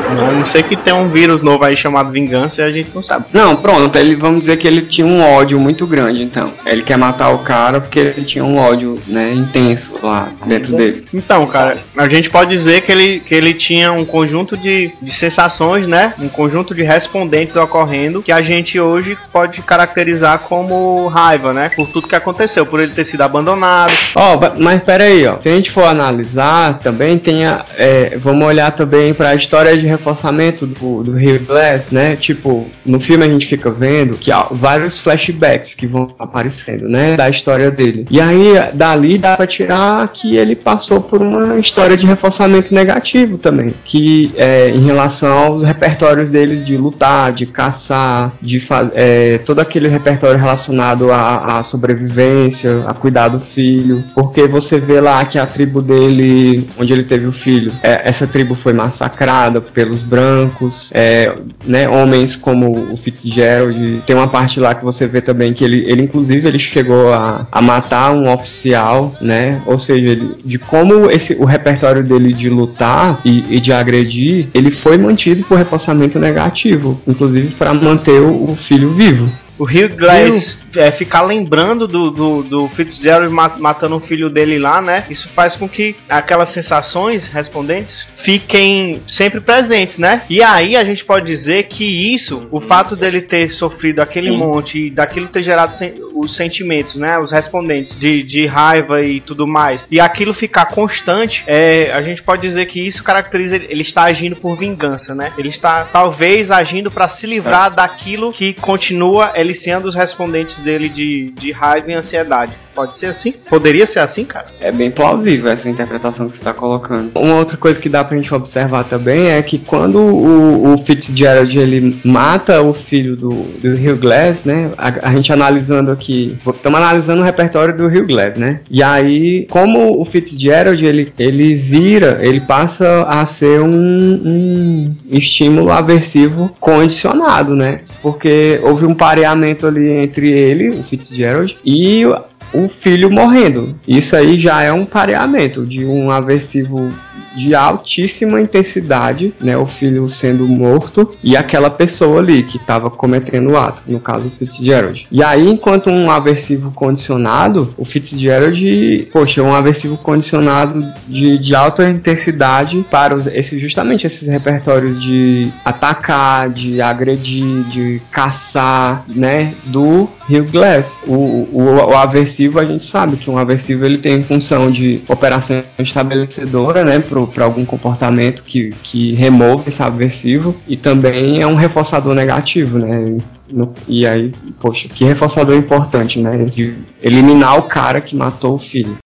A não ser que tem um vírus novo aí chamado vingança e a gente não sabe.
Não, pronto, ele, vamos dizer que ele tinha um ódio muito grande, então. Ele quer matar o cara porque ele tinha um ódio, né, intenso lá dentro dele.
Então, cara, a gente pode dizer que ele, que ele tinha um conjunto de, de sensações, né? Um conjunto de respondentes ocorrendo que a gente hoje pode caracterizar como raiva, né? Por tudo que aconteceu, por ele ter sido abandonado.
Ó, va- mas pera aí, ó. Se a gente for analisar, também tem a, é, vamos olhar também pra história de reforçamento do, do Rio Glass, né? Tipo, no filme a gente fica vendo que há vários flashbacks que vão aparecendo, né? Da história dele. E aí, dali dá pra tirar que ele passou por uma história de reforçamento negativo também. Que é, em relação aos repertórios dele de lutar, de caçar, de fazer todo aquele repertório relacionado à, à sobrevivência, a cuidar do filho. Porque você vê lá que a tribo dele, onde ele teve o filho, é, essa tribo foi massacrada pelo cabelos brancos, é, né, homens como o Fitzgerald. Tem uma parte lá que você vê também que ele, ele inclusive, ele chegou a, a matar um oficial, né? Ou seja, ele, de como esse, o repertório dele de lutar e, e de agredir, ele foi mantido por reforçamento negativo, inclusive para manter o, o filho vivo.
O Hugh Glass é, ficar lembrando do, do, do Fitzgerald ma- matando o filho dele lá, né? Isso faz com que aquelas sensações respondentes fiquem sempre presentes, né? E aí a gente pode dizer que isso, o fato dele ter sofrido aquele monte e daquilo ter gerado sen- os sentimentos, né? Os respondentes de, de raiva e tudo mais, e aquilo ficar constante, é, a gente pode dizer que isso caracteriza ele, ele está agindo por vingança, né? Ele está talvez agindo para se livrar daquilo que continua eliciando os respondentes dele de, de raiva e ansiedade. Pode ser assim? Poderia ser assim, cara?
É bem plausível essa interpretação que você está colocando. Uma outra coisa que dá pra gente observar também é que quando o, o Fitzgerald ele mata o filho do, do Hugh Glass, né? A, a gente analisando aqui, estamos analisando o repertório do Hugh Glass, né? E aí, como o Fitzgerald ele, ele vira, ele passa a ser um, um estímulo aversivo condicionado, né? Porque houve um pareamento ali entre ele, o Fitzgerald, e o- filho morrendo. Isso aí já é um pareamento de um aversivo de altíssima intensidade, né? O filho sendo morto e aquela pessoa ali que estava cometendo o ato, no caso Fitzgerald. E aí, enquanto um aversivo condicionado, o Fitzgerald, poxa, um aversivo condicionado de, de alta intensidade para os, esse, justamente esses repertórios de atacar, de agredir, de caçar, né? Do Rio Glass. O, o, o aversivo, a gente sabe que um aversivo ele tem função de operação estabelecedora, né? Para algum comportamento que, que remove esse aversivo e também é um reforçador negativo, né? No- e aí, poxa, que reforçador importante, né? De eliminar o cara que matou o filho.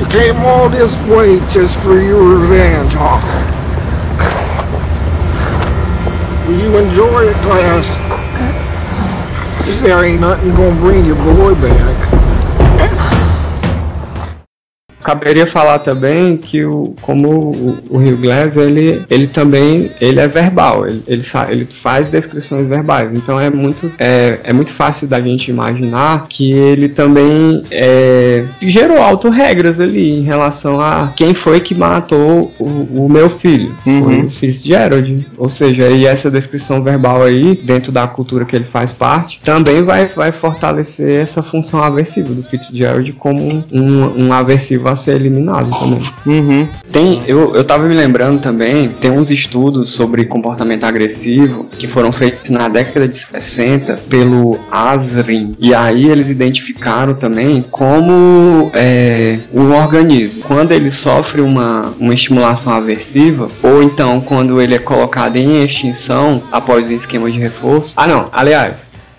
You came all this way just for your revenge, huh? Will you enjoy it, class? 'Cause there ain't nothing gonna bring your boy back.
Caberia falar também que o, como o, o Rio Glass, ele, ele também ele é verbal, ele, ele, ele faz descrições verbais, então é muito, é, é muito fácil da gente imaginar que ele também é, gerou auto-regras ali em relação a quem foi que matou o, o meu filho, foi o Fitzgerald, ou seja, e essa descrição verbal aí, dentro da cultura que ele faz parte, também vai, vai fortalecer essa função aversiva do Fitzgerald como um, um aversivo a ser eliminado também.
Uhum.
Tem, eu, eu tava me lembrando também, tem uns estudos sobre comportamento agressivo que foram feitos na década de 60 pelo Asrin. E aí eles identificaram também como é, o organismo, quando ele sofre uma, uma estimulação aversiva, ou então quando ele é colocado em extinção após um esquema de reforço. Ah não, aliás,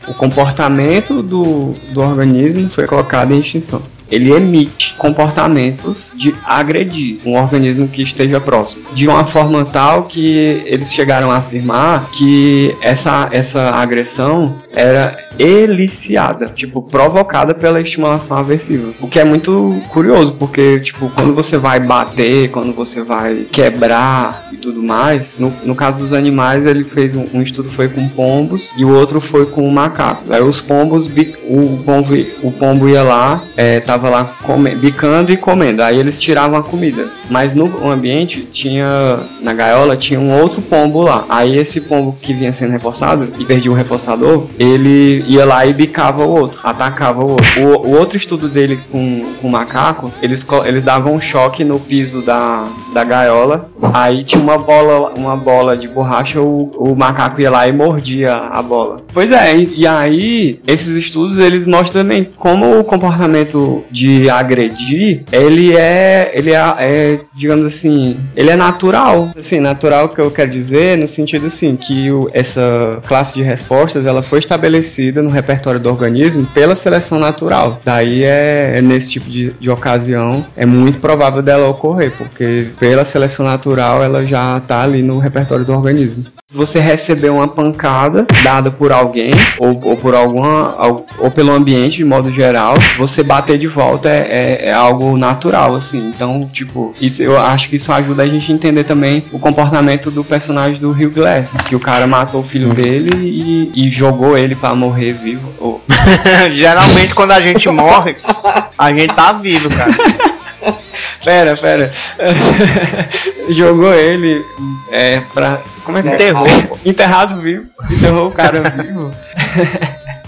o comportamento do, do organismo foi colocado em extinção. Ele emite comportamentos de agredir um organismo que esteja próximo. De uma forma tal que eles chegaram a afirmar que essa, essa agressão era eliciada, tipo, provocada pela estimulação aversiva. O que é muito curioso, porque, tipo, quando você vai bater, quando você vai quebrar e tudo mais, no, no caso dos animais, ele fez um, um estudo foi com pombos e o outro foi com macacos. Aí os pombos, o pombo, o pombo ia lá, é, tava lá come, bicando e comendo. Aí eles tiravam a comida. Mas no ambiente tinha, na gaiola, tinha um outro pombo lá. Aí esse pombo que vinha sendo reforçado e perdia o reforçador, ele ia lá e bicava o outro, atacava o outro. O, o outro estudo dele com, com o macaco, eles, eles davam um choque no piso da, da gaiola. Aí tinha uma bola, uma bola de borracha, o, o macaco ia lá e mordia a bola. Pois é, e, e aí esses estudos eles mostram também como o comportamento de agredir, ele é, ele é, é, digamos assim, ele é natural. Assim, natural que eu quero dizer no sentido assim que o, essa classe de respostas ela foi estabelecida no repertório do organismo pela seleção natural. Daí é, é nesse tipo de, de ocasião é muito provável dela ocorrer, porque pela seleção natural ela já está ali no repertório do organismo. Você receber uma pancada dada por alguém ou, ou por alguma ou, ou pelo ambiente de modo geral, você bater de volta é, é, é algo natural assim. Então, tipo, isso, eu acho que isso ajuda a gente a entender também o comportamento do personagem do Hugh Glass, que o cara matou o filho dele e, e jogou ele pra morrer vivo. Ou-
Geralmente quando a gente morre, a gente tá vivo, cara.
Pera, pera. Jogou ele é, pra. Como é que é?
Enterrou.
Enterrado vivo. Enterrou o cara vivo.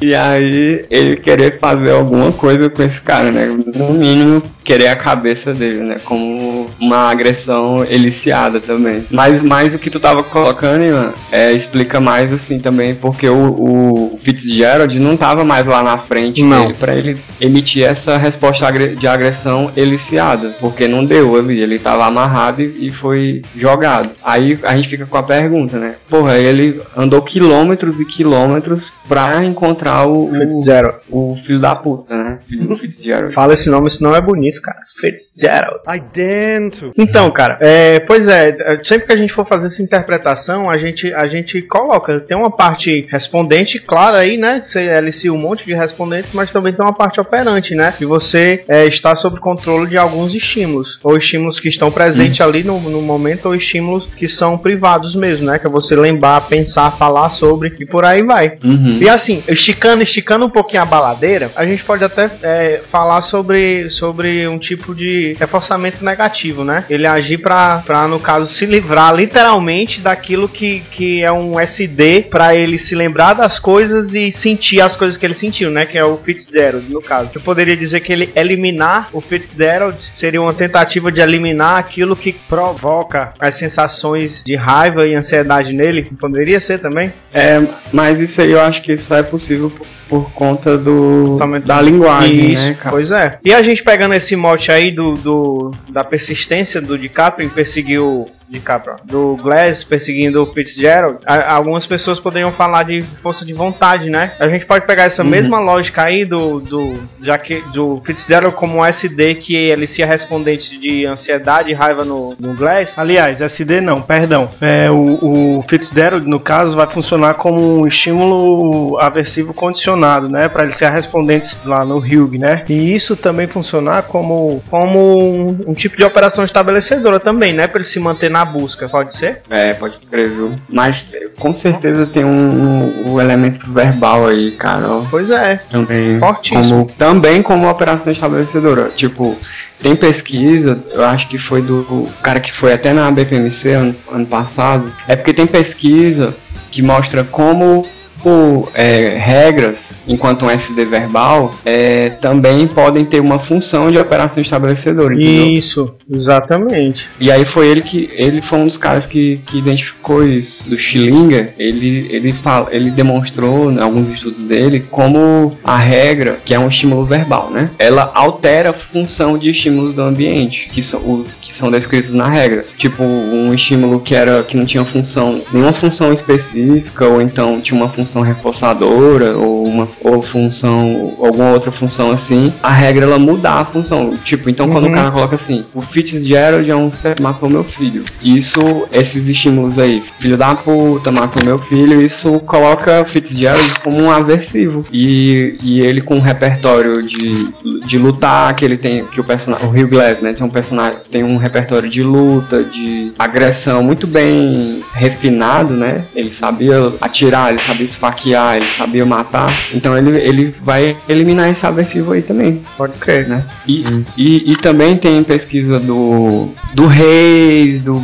E aí ele querer fazer alguma coisa com esse cara, né? No mínimo, querer a cabeça dele, né? Como uma agressão eliciada também. Mas, mas o que tu tava colocando, Ivan, é, explica mais assim também, porque o, o Fitzgerald não tava mais lá na frente
Não.
dele pra ele emitir essa resposta de agressão eliciada. Porque não deu ali, ele tava amarrado e, e foi jogado. Aí a gente fica com a pergunta, né? Porra, ele andou quilômetros e quilômetros pra encontrar o, o,
Fitzgerald.
o filho da puta, né? Filho do Fitzgerald.
Fala esse nome, esse nome é bonito, cara. Fitzgerald.
Aí dentro.
Então, cara, é, pois é, é, sempre que a gente for fazer essa interpretação, a gente, a gente coloca, tem uma parte respondente, claro aí, né? que Você alicia um monte de respondentes, mas também tem uma parte operante, né? Que você é, está sob controle de alguns estímulos, ou estímulos que estão presentes ali no, no momento, ou estímulos que são privados mesmo, né? Que é você lembrar, pensar, falar sobre e por aí vai.
Uhum.
E assim, esticando, esticando um pouquinho a baladeira, a gente pode até é, falar sobre, sobre um tipo de reforçamento negativo, né? Ele agir pra, no caso, se livrar literalmente daquilo que, que é um SD pra ele se lembrar das coisas e sentir as coisas que ele sentiu, né? Que é o Fitzgerald, no caso. Eu poderia dizer que ele eliminar o Fitzgerald seria uma tentativa de eliminar aquilo que provoca as sensações de raiva e ansiedade nele. Poderia ser também?
É, mas isso aí eu acho que só é possível por, por conta do da linguagem,
Isso,
né, cara?
pois é. E a gente pegando esse mote aí do, do- da persistência do DiCaprio em perseguir o DiCaprio, do Glass perseguindo o Fitzgerald, a- algumas pessoas poderiam falar de força de vontade, né? A gente pode pegar essa
Uhum.
mesma lógica aí do, do já que do Fitzgerald como um SD que ele se respondente de ansiedade e raiva no, no Glass.
Aliás, SD não, perdão. É, o, o Fitzgerald, no caso, vai funcionar como um estímulo aversivo condicionado, né? Para ele ser a respondente lá no Hugh, né? E isso também funcionar como,
Como um, um tipo de operação estabelecedora também, né? Pra ele se manter na busca, pode ser?
É, pode crer, viu? Mas com certeza tem um, um- elemento verbal aí, cara.
Pois é.
Também
Fortíssimo.
como, também como operação estabelecedora. Tipo, tem pesquisa, eu acho que foi do cara que foi até na BPMC ano, ano passado. É porque tem pesquisa que mostra como o, é, regras, enquanto um SD verbal, é, também podem ter uma função de operação estabelecedora.
Isso, exatamente.
E aí foi ele que ele foi um dos caras que, que identificou isso. Do Schillinger, ele ele fala, ele demonstrou em alguns estudos dele como a regra, que é um estímulo verbal, né? Ela altera a função de estímulos do ambiente, que são os são descritos na regra. Tipo, um estímulo que era que não tinha função, nenhuma função específica ou então tinha uma função reforçadora ou uma ou função alguma outra função assim, a regra ela muda a função. Tipo, então quando
Uhum.
o cara coloca assim, o Fitzgerald é um matou meu filho. Isso, esses estímulos aí, filho da puta, matou meu filho, isso coloca o Fitzgerald como um aversivo. E, e ele com um repertório de, de lutar, que ele tem, que o personagem, o Hugh Glass, né, tem um personagem, tem um repertório de luta, de agressão muito bem refinado, né? Ele sabia atirar, ele sabia esfaquear, ele sabia matar. Então ele, ele vai eliminar esse aversivo aí também.
Pode crer.
Né? E, e, e também tem pesquisa do, do Reis, do,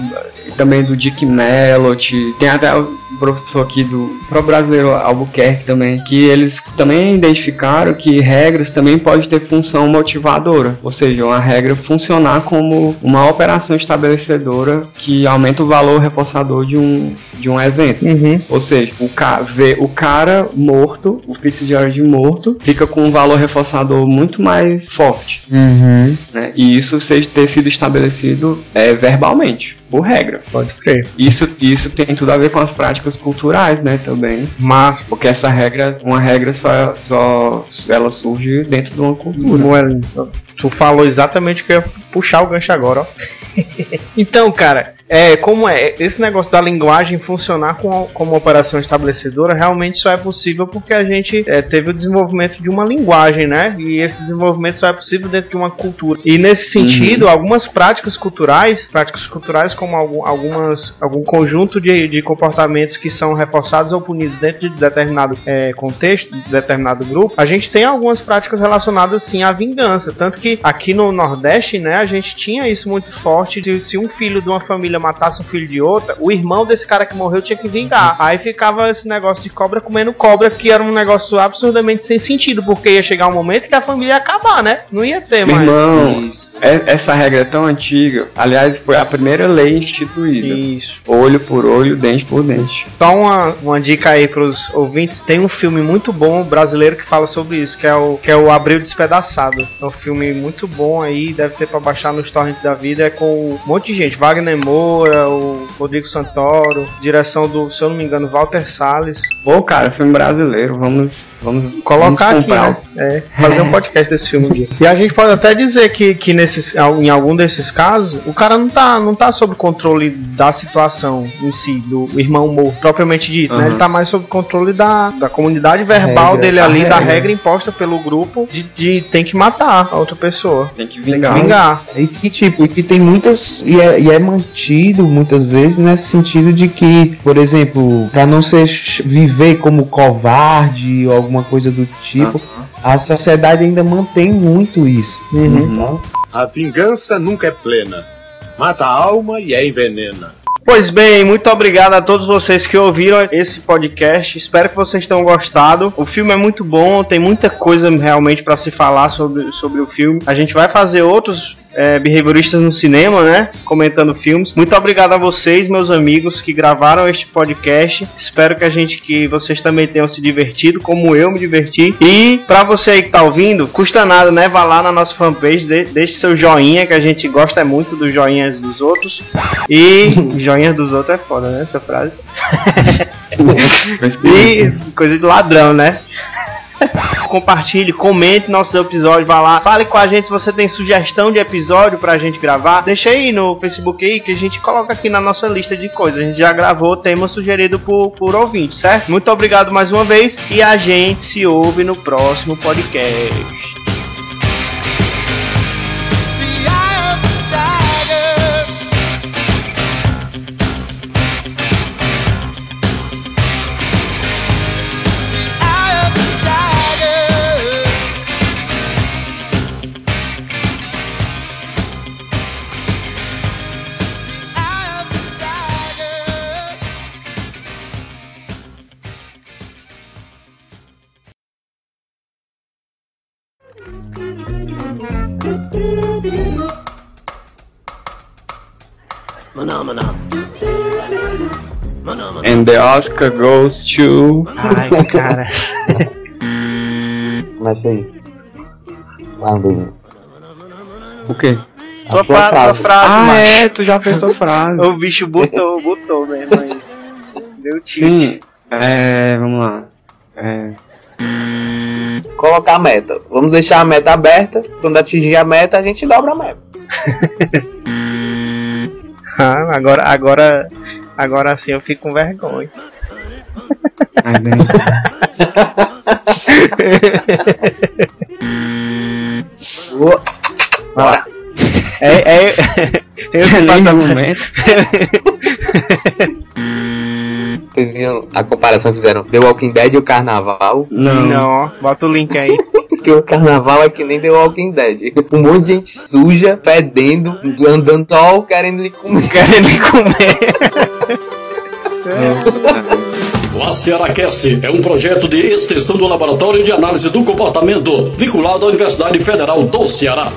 também do Dick Mellot, tem até o professor aqui do pro brasileiro Albuquerque também, que eles também identificaram que regras também pode ter função motivadora, ou seja, uma regra funcionar como uma operação estabelecedora que aumenta o valor reforçador de um, de um evento. Ou seja, o, ca vê o cara morto, o Fitzgerald morto, fica com um valor reforçador muito mais forte. Né? E isso seja, ter sido estabelecido é, verbalmente, por regra.
Pode crer.
Isso, isso tem tudo a ver com as práticas culturais, né, também.
Mas,
porque essa regra, uma regra só, só ela surge dentro de uma cultura.
Moelinho, tu falou exatamente o que eu ia puxar o gancho agora, ó. então, cara, é, como é, esse negócio da linguagem funcionar com, como operação estabelecedora realmente só é possível porque a gente é, teve o desenvolvimento de uma linguagem, né? E esse desenvolvimento só é possível dentro de uma cultura. E nesse sentido, algumas práticas culturais, práticas culturais como algum, algumas, algum conjunto de, de comportamentos que são reforçados ou punidos dentro de determinado é, contexto, de determinado grupo, a gente tem algumas práticas relacionadas sim à vingança. Tanto que aqui no Nordeste, né, a gente tinha isso muito forte de se um filho de uma família matasse um filho de outra, o irmão desse cara que morreu tinha que vingar. Aí ficava esse negócio de cobra comendo cobra, que era um negócio absurdamente sem sentido, porque ia chegar um momento que a família ia acabar, né? Não ia ter mais.
Irmão, é- essa regra é tão antiga. Aliás, foi a primeira lei instituída.
Isso.
Olho por olho, dente por dente.
Só uma, uma dica aí pros ouvintes: tem um filme muito bom brasileiro que fala sobre isso, que é o, que é o Abril Despedaçado. É um filme muito bom aí, deve ter pra baixar nos torrents da vida. É com um monte de gente: Wagner Moura, o Rodrigo Santoro, direção do, se eu não me engano, Walter Salles.
Pô, cara, filme brasileiro, vamos, vamos
Colocar
vamos
aqui, né? É, fazer um podcast desse filme um dia. E a gente pode até dizer que, que nesses, em algum desses casos, o cara não tá, não tá sob controle da situação em si, do irmão morto, propriamente dito, né?
Aham.
Ele tá mais sob controle da, da comunidade verbal
regra,
dele ali, da
regra.
regra imposta pelo grupo de, de tem que matar a outra pessoa.
Tem que
Tem que
vingar.
E que tipo, e que tem muitas. E é, e é mantido muitas vezes nesse sentido de que, por exemplo, pra não ser viver como covarde ou alguma coisa do tipo, a sociedade ainda mantém muito isso. Então,
A vingança nunca é plena. Mata a alma e a envenena.
Pois bem, muito obrigado a todos vocês que ouviram esse podcast. Espero que vocês tenham gostado. O filme é muito bom, tem muita coisa realmente para se falar sobre, sobre o filme. A gente vai fazer outros é, behavioristas no cinema, né? Comentando filmes. Muito obrigado a vocês, meus amigos, que gravaram este podcast. Espero que a gente, que vocês também tenham se divertido, como eu me diverti. E para você aí que tá ouvindo, custa nada, né? Vá lá na nossa fanpage, de, deixe seu joinha, que a gente gosta muito dos joinhas dos outros. E joinhas dos outros é foda, né? Essa frase. e coisa de ladrão, né? Compartilhe, comente nossos episódios, vá lá, fale com a gente se você tem sugestão de episódio pra gente gravar. Deixa aí no Facebook aí que a gente coloca aqui na nossa lista de coisas. A gente já gravou tema sugerido por, por ouvinte, certo? Muito obrigado mais uma vez e a gente se ouve no próximo podcast.
And the Oscar goes to.
Ai, cara.
começa aí. Bruno.
O quê?
A
Tua,
sua
fra- tua
frase.
frase,
Ah,
macho.
é, tu já fez tua frase.
O bicho botou, botou mesmo aí. Deu tilt.
Sim, é, vamos lá. É,
Colocar a meta. Vamos deixar a meta aberta. Quando atingir a meta, a gente dobra a meta.
Ah, agora, agora, agora sim eu fico com vergonha.
Bora.
É, é, eu que faço a
momento.
Vocês viram a comparação que fizeram The Walking Dead e o Carnaval?
Não.
Não, ó, bota o link aí.
Porque o Carnaval é que nem The Walking Dead. Um monte de gente suja, fedendo, andando só querendo lhe comer.
Querendo comer.
O AcearaCast é um projeto de extensão do Laboratório de Análise do Comportamento, vinculado à Universidade Federal do Ceará.